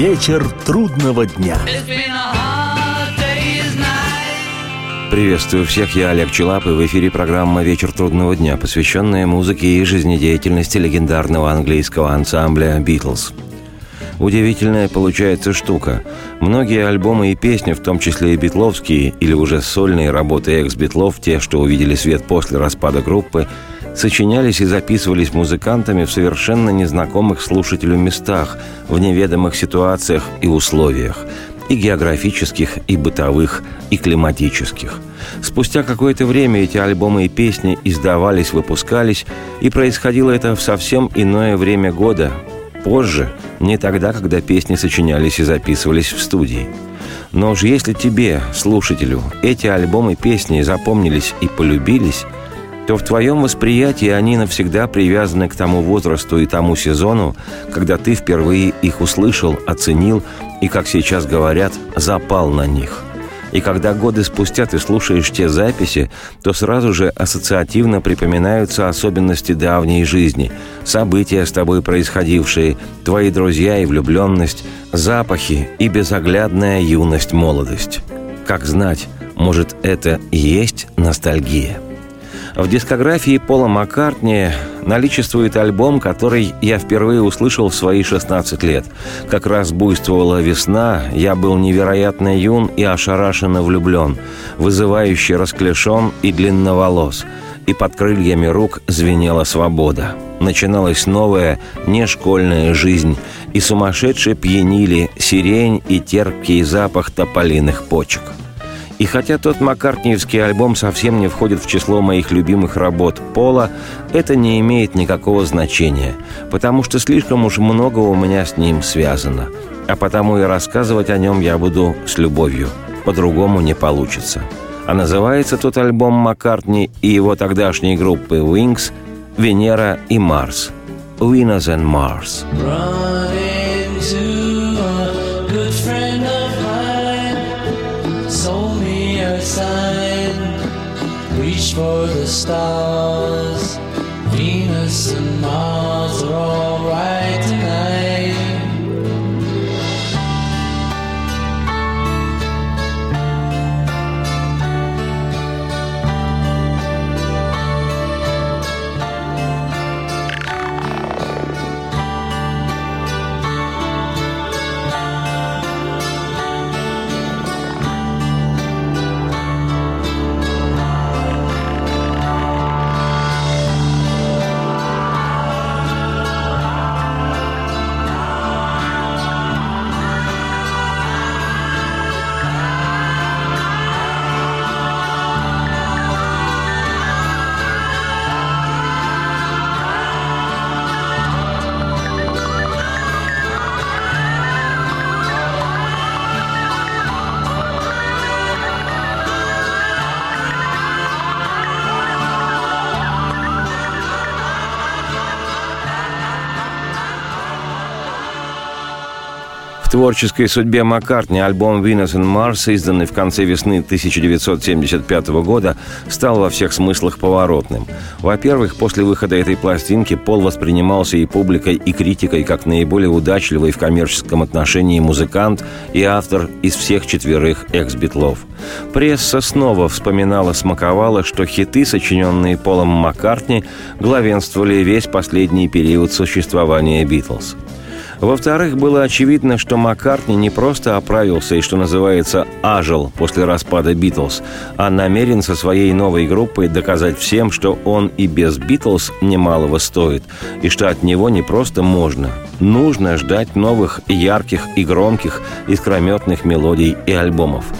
Вечер трудного дня. Приветствую всех, я Олег Челап, и в эфире программа «Вечер трудного дня», посвященная музыке и жизнедеятельности легендарного английского ансамбля «Битлз». Удивительная получается штука. Многие альбомы и песни, в том числе и битловские, или уже сольные работы экс-битлов, те, что увидели свет после распада группы, сочинялись и записывались музыкантами в совершенно незнакомых слушателю местах, в неведомых ситуациях и условиях, и географических, и бытовых, и климатических. Спустя какое-то время эти альбомы и песни издавались, выпускались, и происходило это в совсем иное время года, позже, не тогда, когда песни сочинялись и записывались в студии. Но уж если тебе, слушателю, эти альбомы и песни запомнились и полюбились, то в твоем восприятии они навсегда привязаны к тому возрасту и тому сезону, когда ты впервые их услышал, оценил и, как сейчас говорят, запал на них – и когда годы спустя ты слушаешь те записи, то сразу же ассоциативно припоминаются особенности давней жизни, события с тобой происходившие, твои друзья и влюбленность, запахи и безоглядная юность-молодость. Как знать, может, это и есть ностальгия – в дискографии Пола Маккартни наличествует альбом, который я впервые услышал в свои 16 лет. Как раз буйствовала весна, я был невероятно юн и ошарашенно влюблен, вызывающе расклешен и длинноволос, и под крыльями рук звенела свобода. Начиналась новая, нешкольная жизнь, и сумасшедше пьянили сирень и терпкий запах тополиных почек – и хотя тот маккартниевский альбом совсем не входит в число моих любимых работ Пола, это не имеет никакого значения, потому что слишком уж много у меня с ним связано. А потому и рассказывать о нем я буду с любовью. По-другому не получится. А называется тот альбом Маккартни и его тогдашней группы Wings «Венера и Марс». «Venus and Mars». Running for the stars. Venus and Mars are all творческой судьбе Маккартни альбом «Venus and Mars», изданный в конце весны 1975 года, стал во всех смыслах поворотным. Во-первых, после выхода этой пластинки Пол воспринимался и публикой, и критикой как наиболее удачливый в коммерческом отношении музыкант и автор из всех четверых экс-битлов. Пресса снова вспоминала-смаковала, что хиты, сочиненные Полом Маккартни, главенствовали весь последний период существования «Битлз». Во-вторых, было очевидно, что Маккартни не просто оправился и, что называется, ажил после распада «Битлз», а намерен со своей новой группой доказать всем, что он и без «Битлз» немалого стоит, и что от него не просто можно, нужно ждать новых, ярких и громких, искрометных мелодий и альбомов –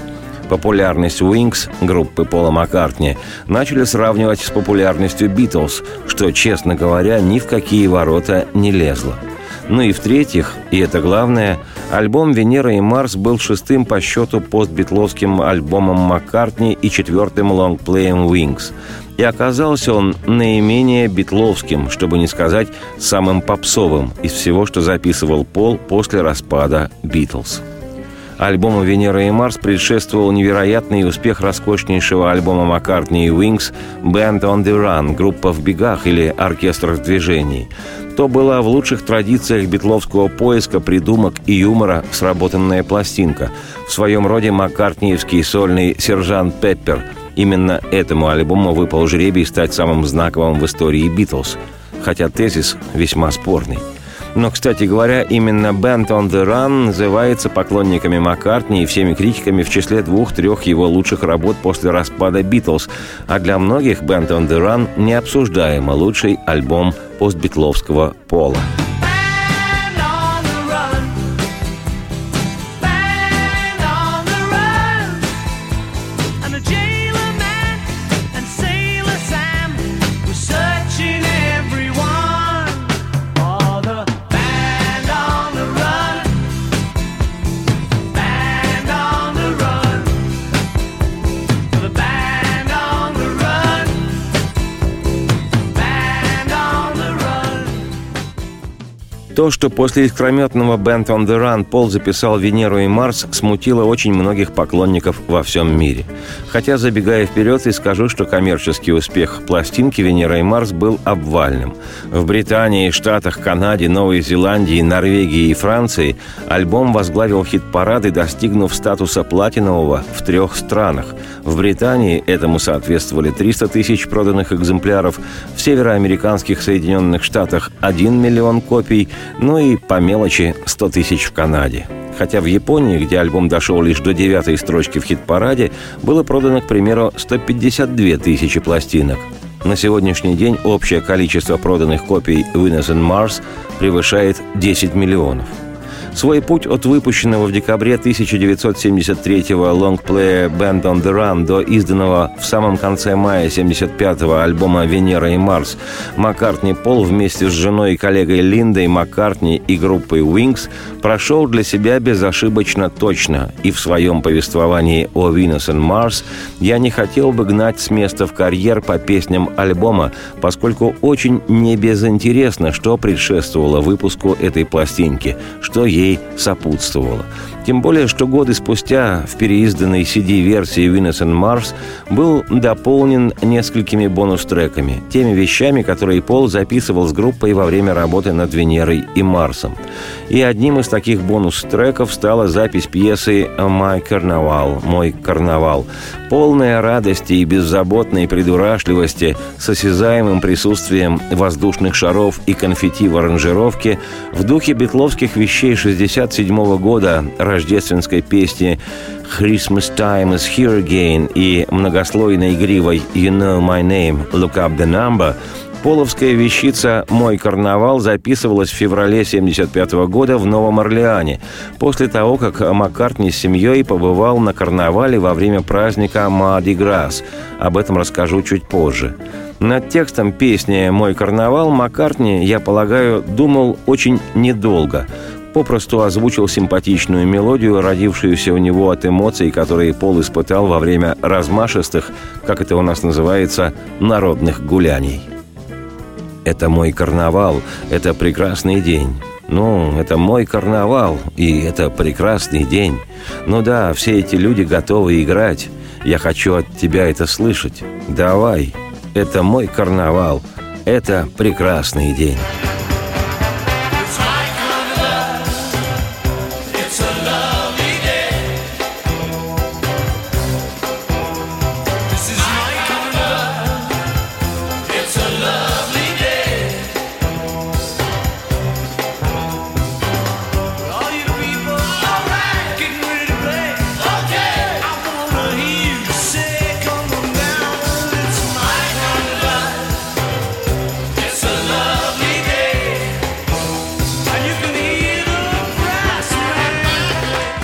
Популярность Wings, группы Пола Маккартни, начали сравнивать с популярностью Битлз, что, честно говоря, ни в какие ворота не лезло – ну и в-третьих, и это главное, альбом «Венера и Марс» был шестым по счету постбитловским альбомом Маккартни и четвертым лонгплеем «Wings». И оказался он наименее битловским, чтобы не сказать самым попсовым из всего, что записывал Пол после распада «Битлз». Альбому «Венера и Марс» предшествовал невероятный успех роскошнейшего альбома Маккартни и Wings «Band on the Run» – группа в бегах или оркестр в движении. То была в лучших традициях битловского поиска придумок и юмора сработанная пластинка. В своем роде маккартниевский сольный «Сержант Пеппер». Именно этому альбому выпал жребий стать самым знаковым в истории «Битлз», хотя тезис весьма спорный – но, кстати говоря, именно Band on the Run называется поклонниками Маккартни и всеми критиками в числе двух-трех его лучших работ после распада Битлз, а для многих Band on the Run необсуждаемо лучший альбом постбитловского пола. То, что после искрометного «Band on the Run» Пол записал «Венеру и Марс», смутило очень многих поклонников во всем мире. Хотя, забегая вперед, и скажу, что коммерческий успех пластинки «Венера и Марс» был обвальным. В Британии, Штатах, Канаде, Новой Зеландии, Норвегии и Франции альбом возглавил хит-парады, достигнув статуса платинового в трех странах. В Британии этому соответствовали 300 тысяч проданных экземпляров, в североамериканских Соединенных Штатах 1 миллион копий – ну и по мелочи 100 тысяч в Канаде. Хотя в Японии, где альбом дошел лишь до девятой строчки в хит-параде, было продано, к примеру, 152 тысячи пластинок. На сегодняшний день общее количество проданных копий «Winners and Mars» превышает 10 миллионов – Свой путь от выпущенного в декабре 1973-го лонгплея «Band on the Run» до изданного в самом конце мая 75-го альбома «Венера и Марс» Маккартни Пол вместе с женой и коллегой Линдой Маккартни и группой Wings прошел для себя безошибочно точно, и в своем повествовании о «Venus and Mars» я не хотел бы гнать с места в карьер по песням альбома, поскольку очень небезынтересно, что предшествовало выпуску этой пластинки, что ей ей сопутствовало. Тем более, что годы спустя в переизданной CD-версии Venus and Mars был дополнен несколькими бонус-треками, теми вещами, которые Пол записывал с группой во время работы над Венерой и Марсом. И одним из таких бонус-треков стала запись пьесы «My Carnival» «Мой карнавал», полная радости и беззаботной придурашливости с осязаемым присутствием воздушных шаров и конфетти в аранжировке в духе битловских вещей 67 года рождественской песни «Christmas Time is Here Again» и многослойной игривой «You Know My Name, Look Up the Number» Половская вещица «Мой карнавал» записывалась в феврале 1975 года в Новом Орлеане, после того, как Маккартни с семьей побывал на карнавале во время праздника Мади Грасс. Об этом расскажу чуть позже. Над текстом песни «Мой карнавал» Маккартни, я полагаю, думал очень недолго – попросту озвучил симпатичную мелодию, родившуюся у него от эмоций, которые Пол испытал во время размашистых, как это у нас называется, народных гуляний. «Это мой карнавал, это прекрасный день». Ну, это мой карнавал, и это прекрасный день. Ну да, все эти люди готовы играть. Я хочу от тебя это слышать. Давай, это мой карнавал, это прекрасный день.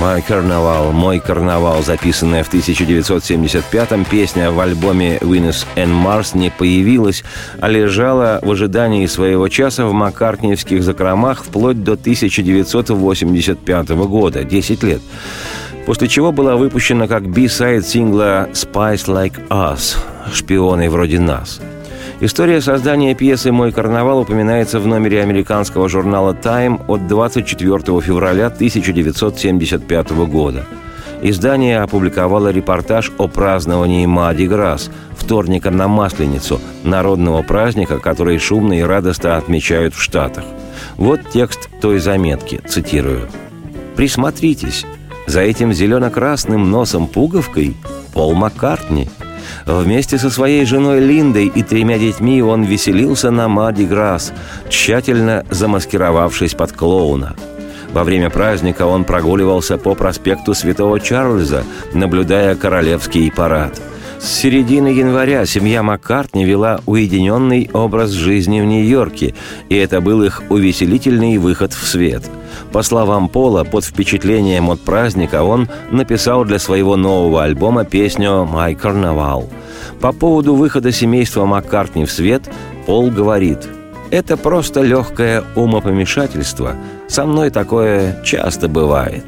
«My Carnival», «Мой карнавал», записанная в 1975-м, песня в альбоме «Venus and Mars» не появилась, а лежала в ожидании своего часа в маккартниевских закромах вплоть до 1985 года, 10 лет после чего была выпущена как би-сайд сингла «Spice Like Us» «Шпионы вроде нас». История создания пьесы «Мой карнавал» упоминается в номере американского журнала «Тайм» от 24 февраля 1975 года. Издание опубликовало репортаж о праздновании Мади Грасс, вторника на Масленицу, народного праздника, который шумно и радостно отмечают в Штатах. Вот текст той заметки, цитирую. «Присмотритесь, за этим зелено-красным носом-пуговкой Пол Маккартни – Вместе со своей женой Линдой и тремя детьми он веселился на Мади Грасс, тщательно замаскировавшись под клоуна. Во время праздника он прогуливался по проспекту Святого Чарльза, наблюдая королевский парад. С середины января семья Маккартни вела уединенный образ жизни в Нью-Йорке, и это был их увеселительный выход в свет – по словам Пола, под впечатлением от праздника он написал для своего нового альбома песню «My Carnival». По поводу выхода семейства Маккартни в свет Пол говорит «Это просто легкое умопомешательство. Со мной такое часто бывает».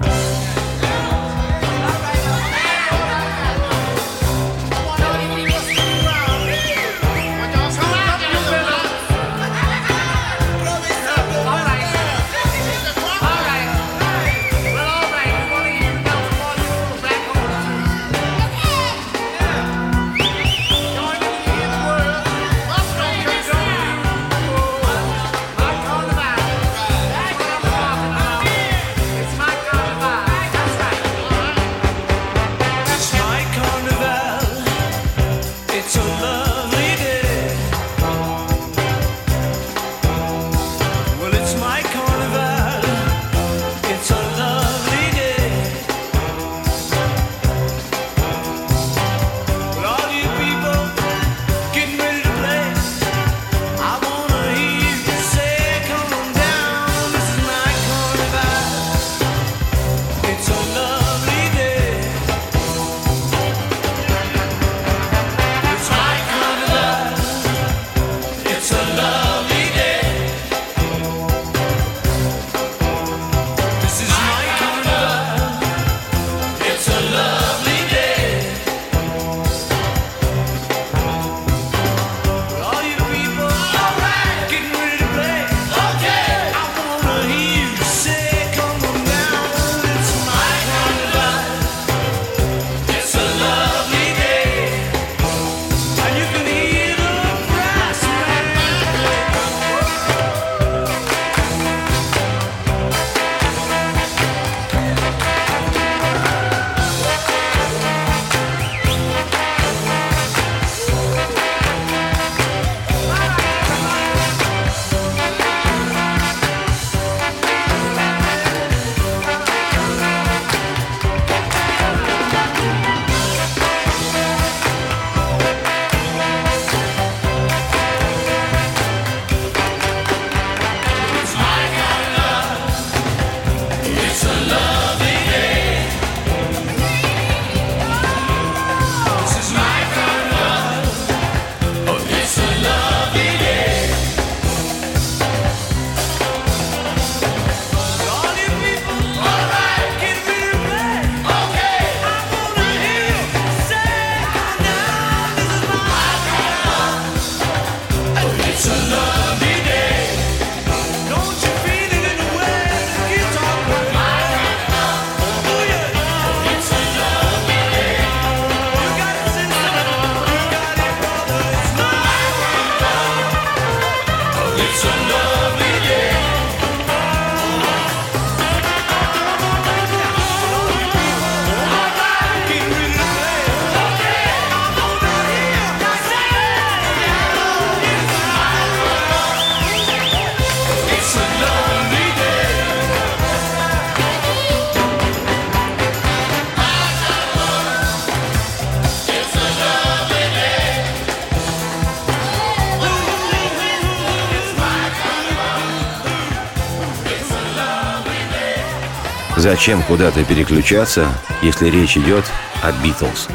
Зачем куда-то переключаться, если речь идет о Битлз?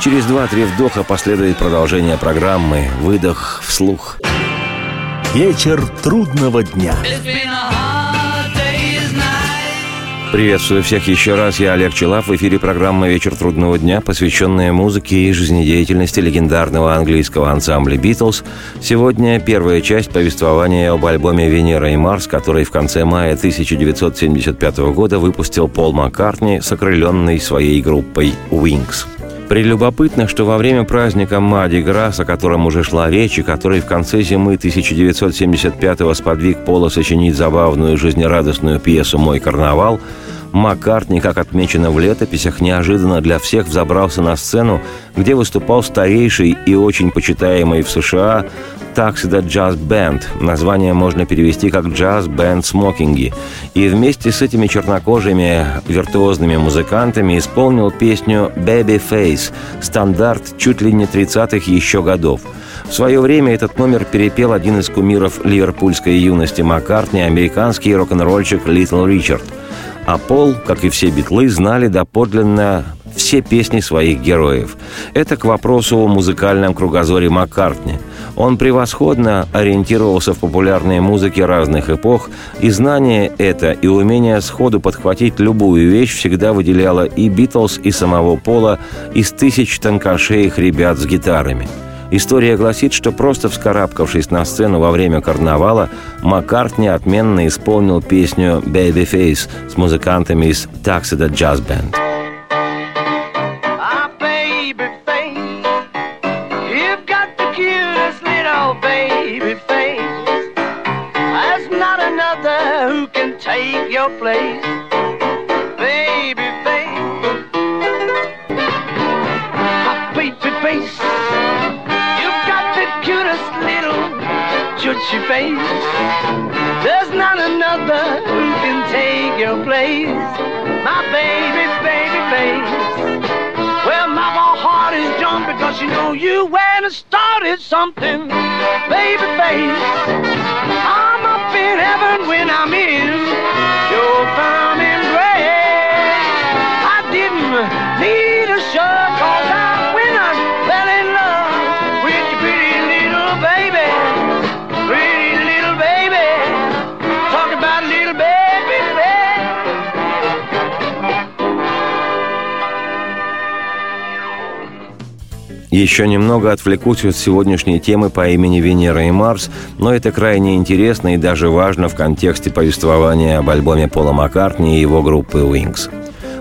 Через два-три вдоха последует продолжение программы «Выдох вслух». Вечер трудного дня. Приветствую всех еще раз. Я Олег Челав. В эфире программа «Вечер трудного дня», посвященная музыке и жизнедеятельности легендарного английского ансамбля «Битлз». Сегодня первая часть повествования об альбоме «Венера и Марс», который в конце мая 1975 года выпустил Пол Маккартни с окрыленной своей группой «Wings». Прелюбопытно, что во время праздника Мади Грас, о котором уже шла речь, и который в конце зимы 1975-го сподвиг Пола сочинить забавную жизнерадостную пьесу «Мой карнавал», Маккартни, как отмечено в летописях, неожиданно для всех взобрался на сцену, где выступал старейший и очень почитаемый в США Taxida Jazz Band. Название можно перевести как «Джаз Бенд Смокинги». И вместе с этими чернокожими виртуозными музыкантами исполнил песню «Baby Face», стандарт чуть ли не 30-х еще годов. В свое время этот номер перепел один из кумиров ливерпульской юности Маккартни, американский рок-н-ролльщик Литл Ричард – а Пол, как и все битлы, знали доподлинно все песни своих героев. Это к вопросу о музыкальном кругозоре Маккартни. Он превосходно ориентировался в популярной музыке разных эпох, и знание это и умение сходу подхватить любую вещь всегда выделяло и Битлз, и самого Пола из тысяч тонкошеих ребят с гитарами – История гласит, что просто вскарабкавшись на сцену во время карнавала, Маккартни отменно исполнил песню «Babyface» с музыкантами из Taxida Jazz Band. place. Your place. My baby, baby face. Well, my heart is jumping because you know you went and started something, baby face. I'm up in heaven when I'm in your firm Еще немного отвлекусь от сегодняшней темы по имени Венера и Марс, но это крайне интересно и даже важно в контексте повествования об альбоме Пола Маккартни и его группы Wings.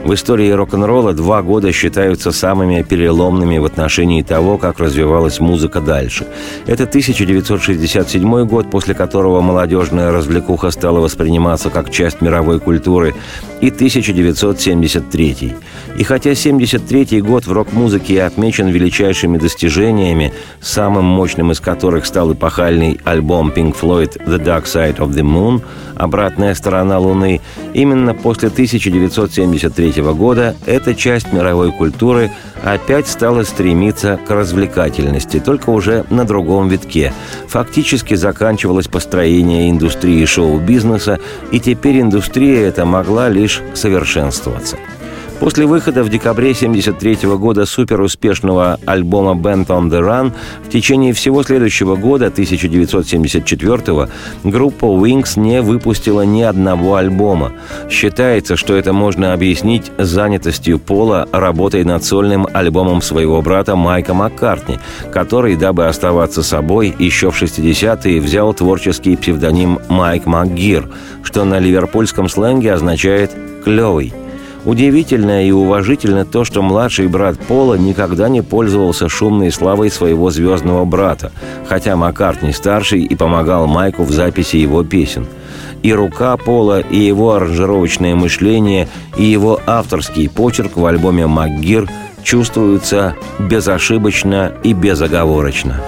В истории рок-н-ролла два года считаются самыми переломными в отношении того, как развивалась музыка дальше. Это 1967 год, после которого молодежная развлекуха стала восприниматься как часть мировой культуры, и 1973. И хотя 73 год в рок-музыке отмечен величайшими достижениями, самым мощным из которых стал эпохальный альбом Pink Floyd «The Dark Side of the Moon», «Обратная сторона Луны», именно после 1973 года эта часть мировой культуры опять стала стремиться к развлекательности, только уже на другом витке. Фактически заканчивалось построение индустрии шоу-бизнеса, и теперь индустрия эта могла лишь совершенствоваться – После выхода в декабре 1973 года суперуспешного альбома «Band on the Run» в течение всего следующего года, 1974 группа Wings не выпустила ни одного альбома. Считается, что это можно объяснить занятостью Пола работой над сольным альбомом своего брата Майка Маккартни, который, дабы оставаться собой, еще в 60-е взял творческий псевдоним Майк МакГир, что на ливерпульском сленге означает «клевый». Удивительно и уважительно то, что младший брат Пола никогда не пользовался шумной славой своего звездного брата, хотя Маккартни старший и помогал Майку в записи его песен. И рука Пола, и его аранжировочное мышление, и его авторский почерк в альбоме «МакГир» чувствуются безошибочно и безоговорочно.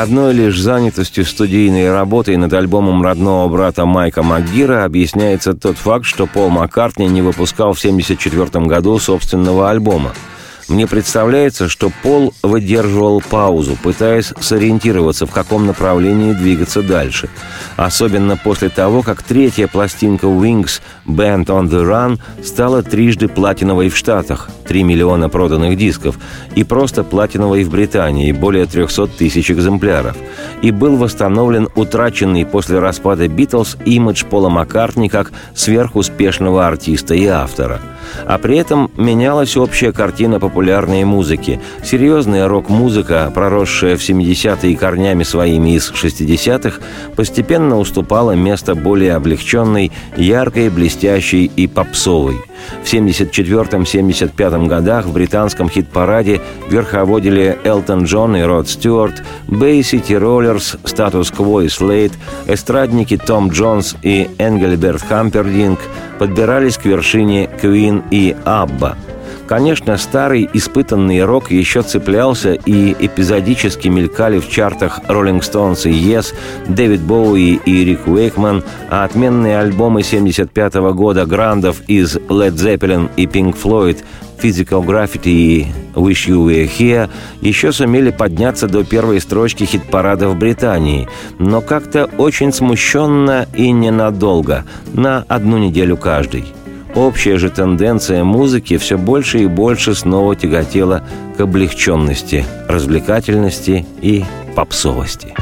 Одной лишь занятостью студийной работой над альбомом родного брата Майка Макгира объясняется тот факт, что Пол Маккартни не выпускал в 1974 году собственного альбома – мне представляется, что Пол выдерживал паузу, пытаясь сориентироваться, в каком направлении двигаться дальше. Особенно после того, как третья пластинка Wings «Band on the Run» стала трижды платиновой в Штатах, 3 миллиона проданных дисков, и просто платиновой в Британии, более 300 тысяч экземпляров. И был восстановлен утраченный после распада «Битлз» имидж Пола Маккартни как сверхуспешного артиста и автора. А при этом менялась общая картина популярности популярной музыки. Серьезная рок-музыка, проросшая в 70-е корнями своими из 60-х, постепенно уступала место более облегченной, яркой, блестящей и попсовой. В 74-75 годах в британском хит-параде верховодили Элтон Джон и Род Стюарт, Bay City Rollers, Status Quo и Слейд, эстрадники Том Джонс и Энгельберт Хампердинк подбирались к вершине Queen и ABBA – Конечно, старый испытанный рок еще цеплялся и эпизодически мелькали в чартах Rolling Stones и Yes, Дэвид Боуи и Рик Уэйкман, а отменные альбомы 75 -го года грандов из Led Zeppelin и Pink Floyd Physical Graffiti и Wish You Were Here еще сумели подняться до первой строчки хит-парада в Британии, но как-то очень смущенно и ненадолго, на одну неделю каждый. Общая же тенденция музыки все больше и больше снова тяготела к облегченности, развлекательности и попсовости.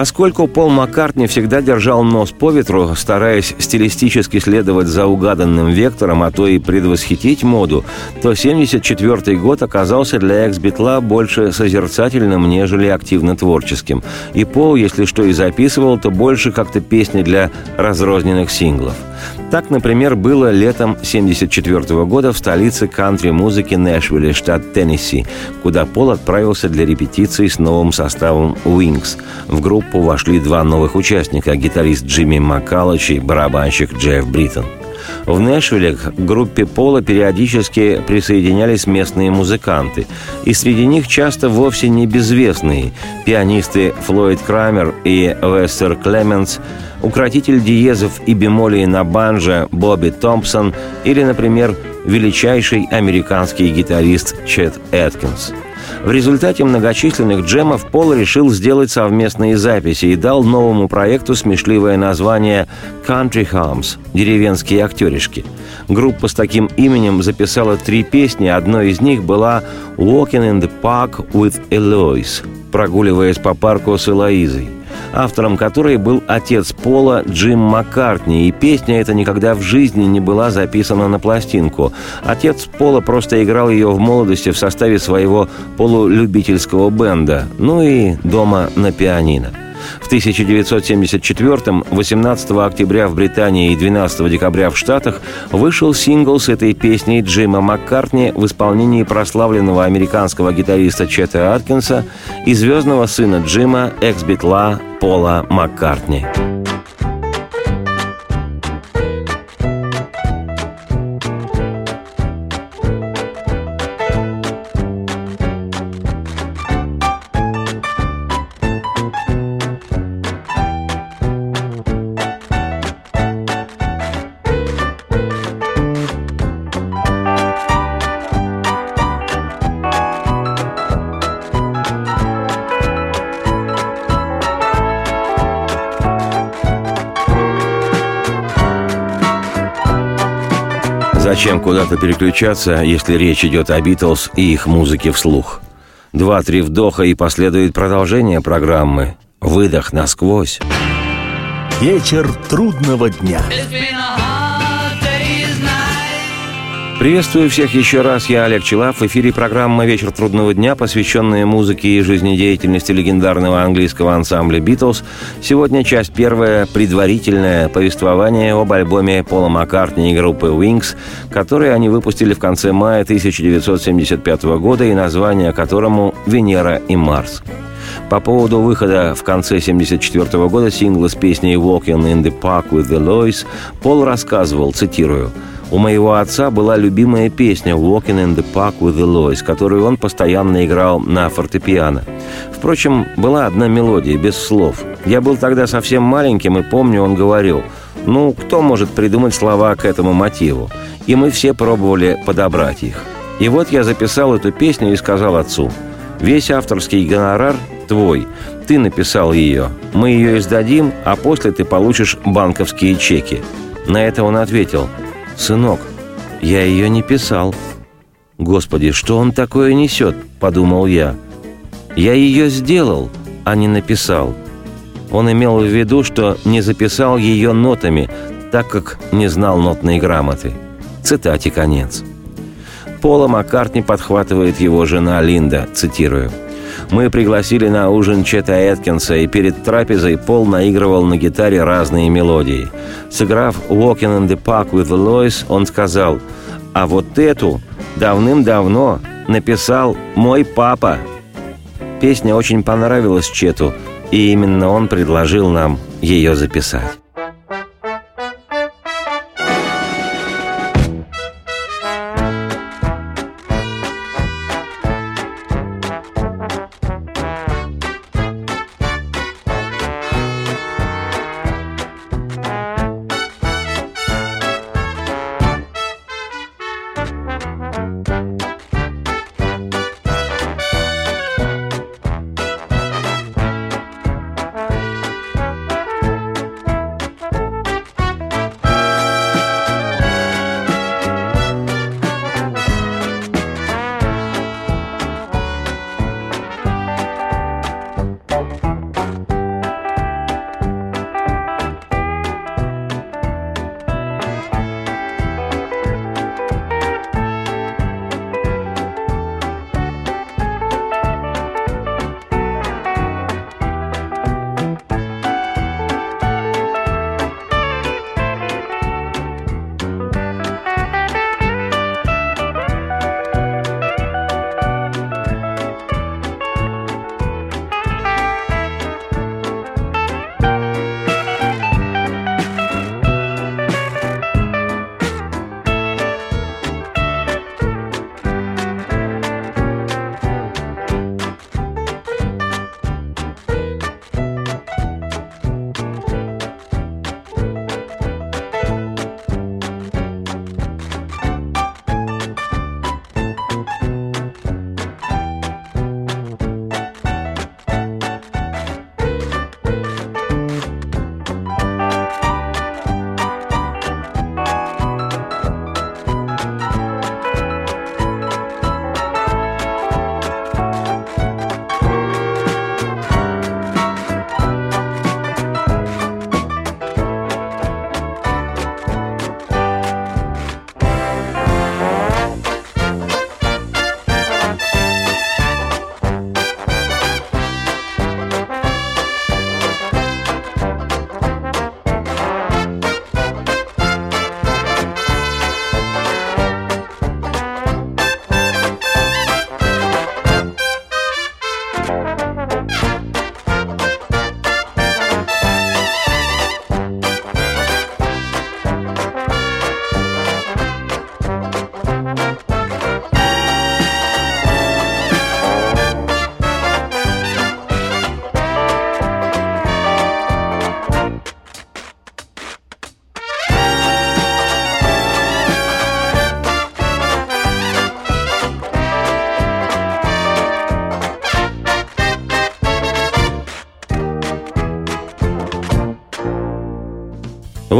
Поскольку Пол Маккартни всегда держал нос по ветру, стараясь стилистически следовать за угаданным вектором, а то и предвосхитить моду, то 1974 год оказался для экс-битла больше созерцательным, нежели активно творческим. И Пол, если что и записывал, то больше как-то песни для разрозненных синглов – Так, например, было летом 1974 года в столице кантри-музыки Нэшвилле, штат Теннесси, куда Пол отправился для репетиции с новым составом Wings. В группу вошли два новых участника – гитарист Джимми Маккаллох и барабанщик Джефф Бриттон – в Нэшвилле к группе Пола периодически присоединялись местные музыканты, и среди них часто вовсе не безвестные пианисты Флойд Крамер и Вассар Клементс, укротитель диезов и бемолей на банджо Бобби Томпсон или, например, величайший американский гитарист Чет Эткинс – в результате многочисленных джемов Пол решил сделать совместные записи и дал новому проекту смешливое название «Country Homes» – «Деревенские актеришки». Группа с таким именем записала три песни, одной из них была «Walking in the Park with Eloise» – «Прогуливаясь по парку с Элоизой» автором которой был отец Пола Джим Маккартни, и песня эта никогда в жизни не была записана на пластинку. Отец Пола просто играл ее в молодости в составе своего полулюбительского бенда, ну и дома на пианино. В 1974-м, 18 октября в Британии и 12 декабря в Штатах вышел сингл с этой песней Джима Маккартни в исполнении прославленного американского гитариста Чета Аткинса и звездного сына Джима, экс-битла Пола Маккартни. Зачем куда-то переключаться, если речь идет о Битлз и их музыке вслух? Два-три вдоха и последует продолжение программы. Выдох насквозь. Вечер трудного дня. Приветствую всех еще раз. Я Олег Челав. В эфире программа «Вечер трудного дня», посвященная музыке и жизнедеятельности легендарного английского ансамбля «Битлз». Сегодня часть первая, предварительное повествование об альбоме Пола Маккартни и группы «Wings», который они выпустили в конце мая 1975 года и название которому «Венера и Марс». По поводу выхода в конце 1974 года сингла с песней «Walking in the Park with the Lois» Пол рассказывал, цитирую, у моего отца была любимая песня «Walking in the Park with the Lois», которую он постоянно играл на фортепиано. Впрочем, была одна мелодия, без слов. Я был тогда совсем маленьким, и помню, он говорил, «Ну, кто может придумать слова к этому мотиву?» И мы все пробовали подобрать их. И вот я записал эту песню и сказал отцу, «Весь авторский гонорар твой. Ты написал ее. Мы ее издадим, а после ты получишь банковские чеки». На это он ответил – «Сынок, я ее не писал». «Господи, что он такое несет?» – подумал я. «Я ее сделал, а не написал». Он имел в виду, что не записал ее нотами, так как не знал нотной грамоты. Цитате конец. Пола Маккартни подхватывает его жена Линда, цитирую – мы пригласили на ужин Чета Эткинса, и перед трапезой Пол наигрывал на гитаре разные мелодии. Сыграв «Walking in the Park with Lois», он сказал, «А вот эту давным-давно написал мой папа». Песня очень понравилась Чету, и именно он предложил нам ее записать.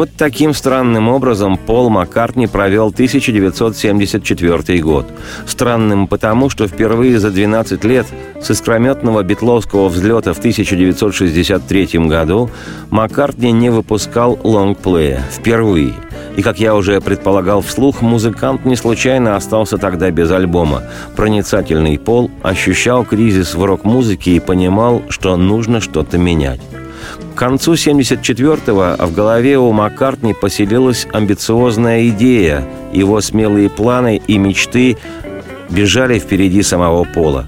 Вот таким странным образом Пол Маккартни провел 1974 год. Странным потому, что впервые за 12 лет с искрометного битловского взлета в 1963 году Маккартни не выпускал лонгплея. Впервые. И, как я уже предполагал вслух, музыкант не случайно остался тогда без альбома. Проницательный Пол ощущал кризис в рок-музыке и понимал, что нужно что-то менять. Концу 74-го в голове у Маккартни поселилась амбициозная идея. Его смелые планы и мечты бежали впереди самого Пола.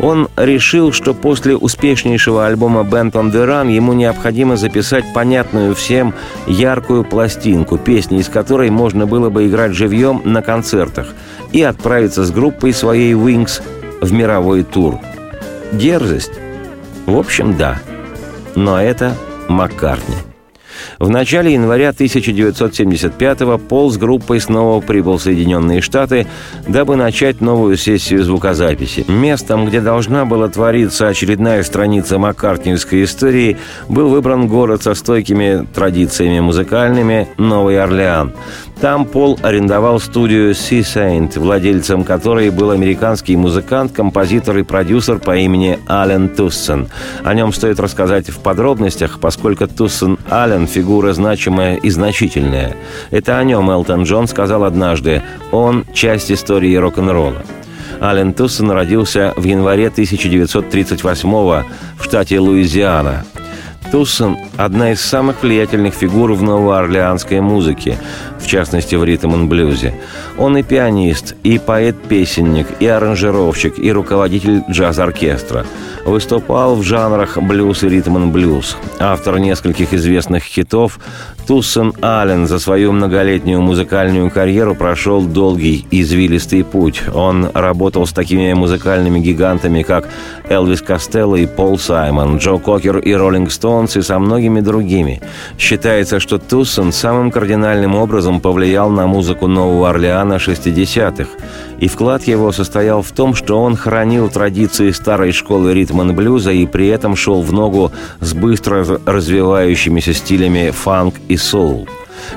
Он решил, что после успешнейшего альбома «Band on the Run» ему необходимо записать понятную всем яркую пластинку, песни из которой можно было бы играть живьем на концертах, и отправиться с группой своей «Wings» в мировой тур. Дерзость? В общем, да. Но это Маккартни. В начале января 1975-го Пол с группой снова прибыл в Соединенные Штаты, дабы начать новую сессию звукозаписи. Местом, где должна была твориться очередная страница маккартниевской истории, был выбран город со стойкими традициями музыкальными – Новый Орлеан. Там Пол арендовал студию Sea Saint, владельцем которой был американский музыкант, композитор и продюсер по имени Ален Туссен. О нем стоит рассказать в подробностях, поскольку Туссен Аллен – фигура значимая и значительная. Это о нем Элтон Джон сказал однажды «Он – часть истории рок-н-ролла». Ален Туссен родился в январе 1938 в штате Луизиана. Туссен – одна из самых влиятельных фигур в новоорлеанской музыке, в частности в ритм-н-блюзе. Он и пианист, и поэт-песенник, и аранжировщик, и руководитель джаз-оркестра. Выступал в жанрах блюз и ритм-н-блюз. Автор нескольких известных хитов, Туссен Аллен за свою многолетнюю музыкальную карьеру прошел долгий, извилистый путь. Он работал с такими музыкальными гигантами, как Элвис Костелло и Пол Саймон, Джо Кокер и Роллинг Стоунс и со многими другими. Считается, что Туссен самым кардинальным образом повлиял на музыку Нового Орлеана 60-х, и вклад его состоял в том, что он хранил традиции старой школы ритм-н-блюза и при этом шел в ногу с быстро развивающимися стилями фанк и соул.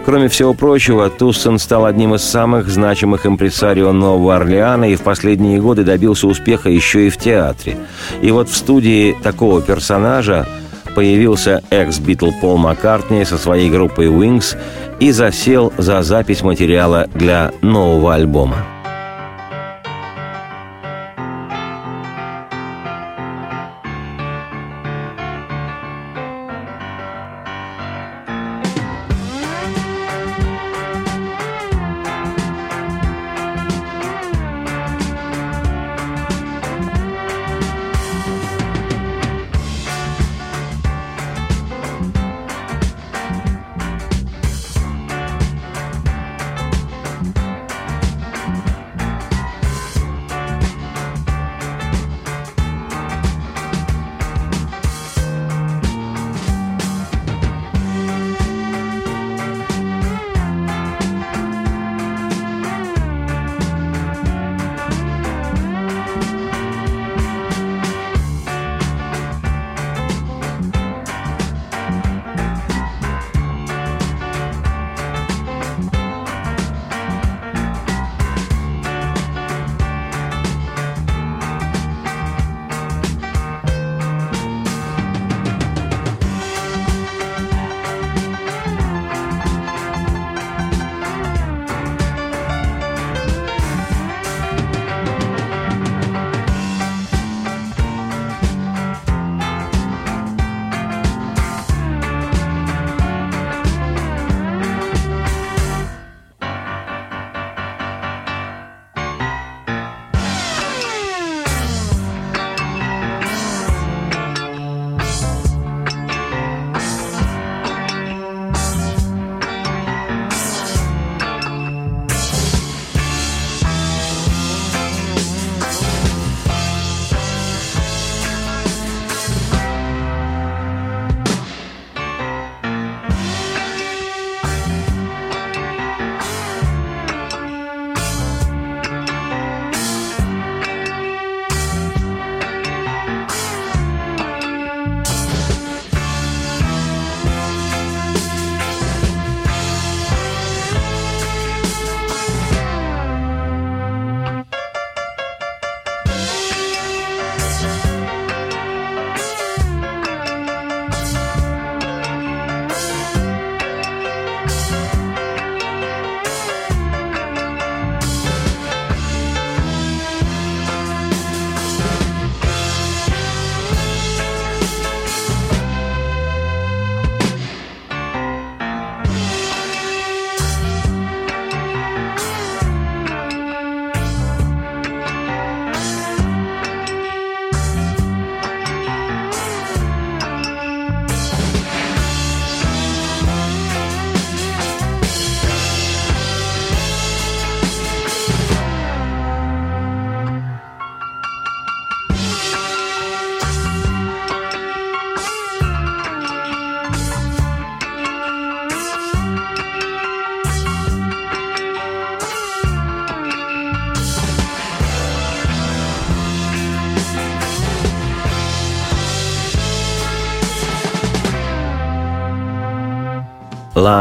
Кроме всего прочего, Туссен стал одним из самых значимых импресарио Нового Орлеана и в последние годы добился успеха еще и в театре. И вот в студии такого персонажа появился экс-битл Пол Маккартни со своей группой Wings и засел за запись материала для нового альбома.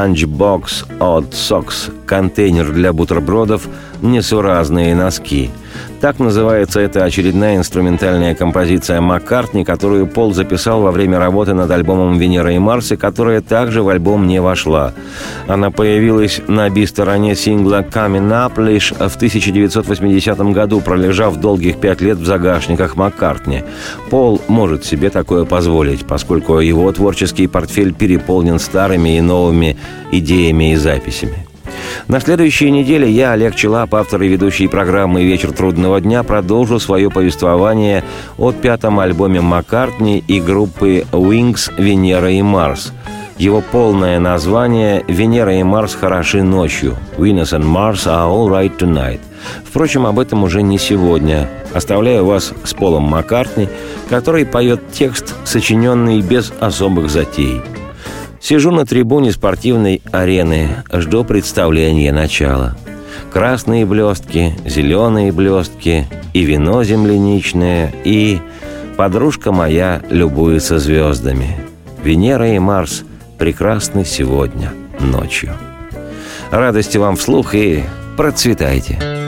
Lunchbox от Socks – контейнер для бутербродов, несуразные носки – так называется эта очередная инструментальная композиция Маккартни, которую Пол записал во время работы над альбомом «Венера и Марс», и которая также в альбом не вошла. Она появилась на би-стороне сингла «Coming Up» лишь в 1980 году, пролежав долгих пять лет в загашниках Маккартни. Пол может себе такое позволить, поскольку его творческий портфель переполнен старыми и новыми идеями и записями. На следующей неделе я, Олег Челап, автор и ведущий программы «Вечер трудного дня», продолжу свое повествование о пятом альбоме Маккартни и группы Wings «Венера и Марс». Его полное название «Венера и Марс хороши ночью» «Venus and Mars are all right tonight». Впрочем, об этом уже не сегодня. Оставляю вас с Полом Маккартни, который поет текст, сочиненный без особых затей – Сижу на трибуне спортивной арены, жду представления начала. Красные блестки, зеленые блестки, и вино земляничное, и подружка моя любуется звездами. Венера и Марс прекрасны сегодня ночью. Радости вам вслух и процветайте!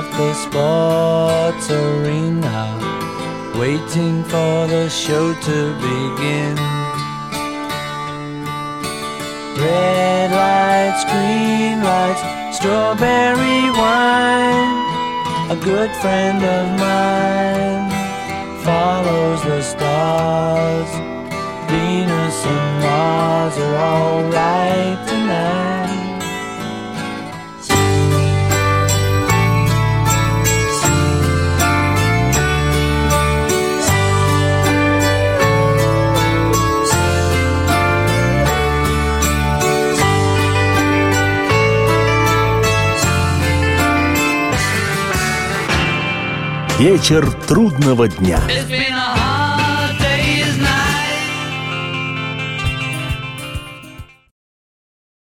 of the sports arena, waiting for the show to begin. Red lights, green lights, strawberry wine. A good friend of mine follows the stars. Venus and Mars are alright. Вечер трудного дня.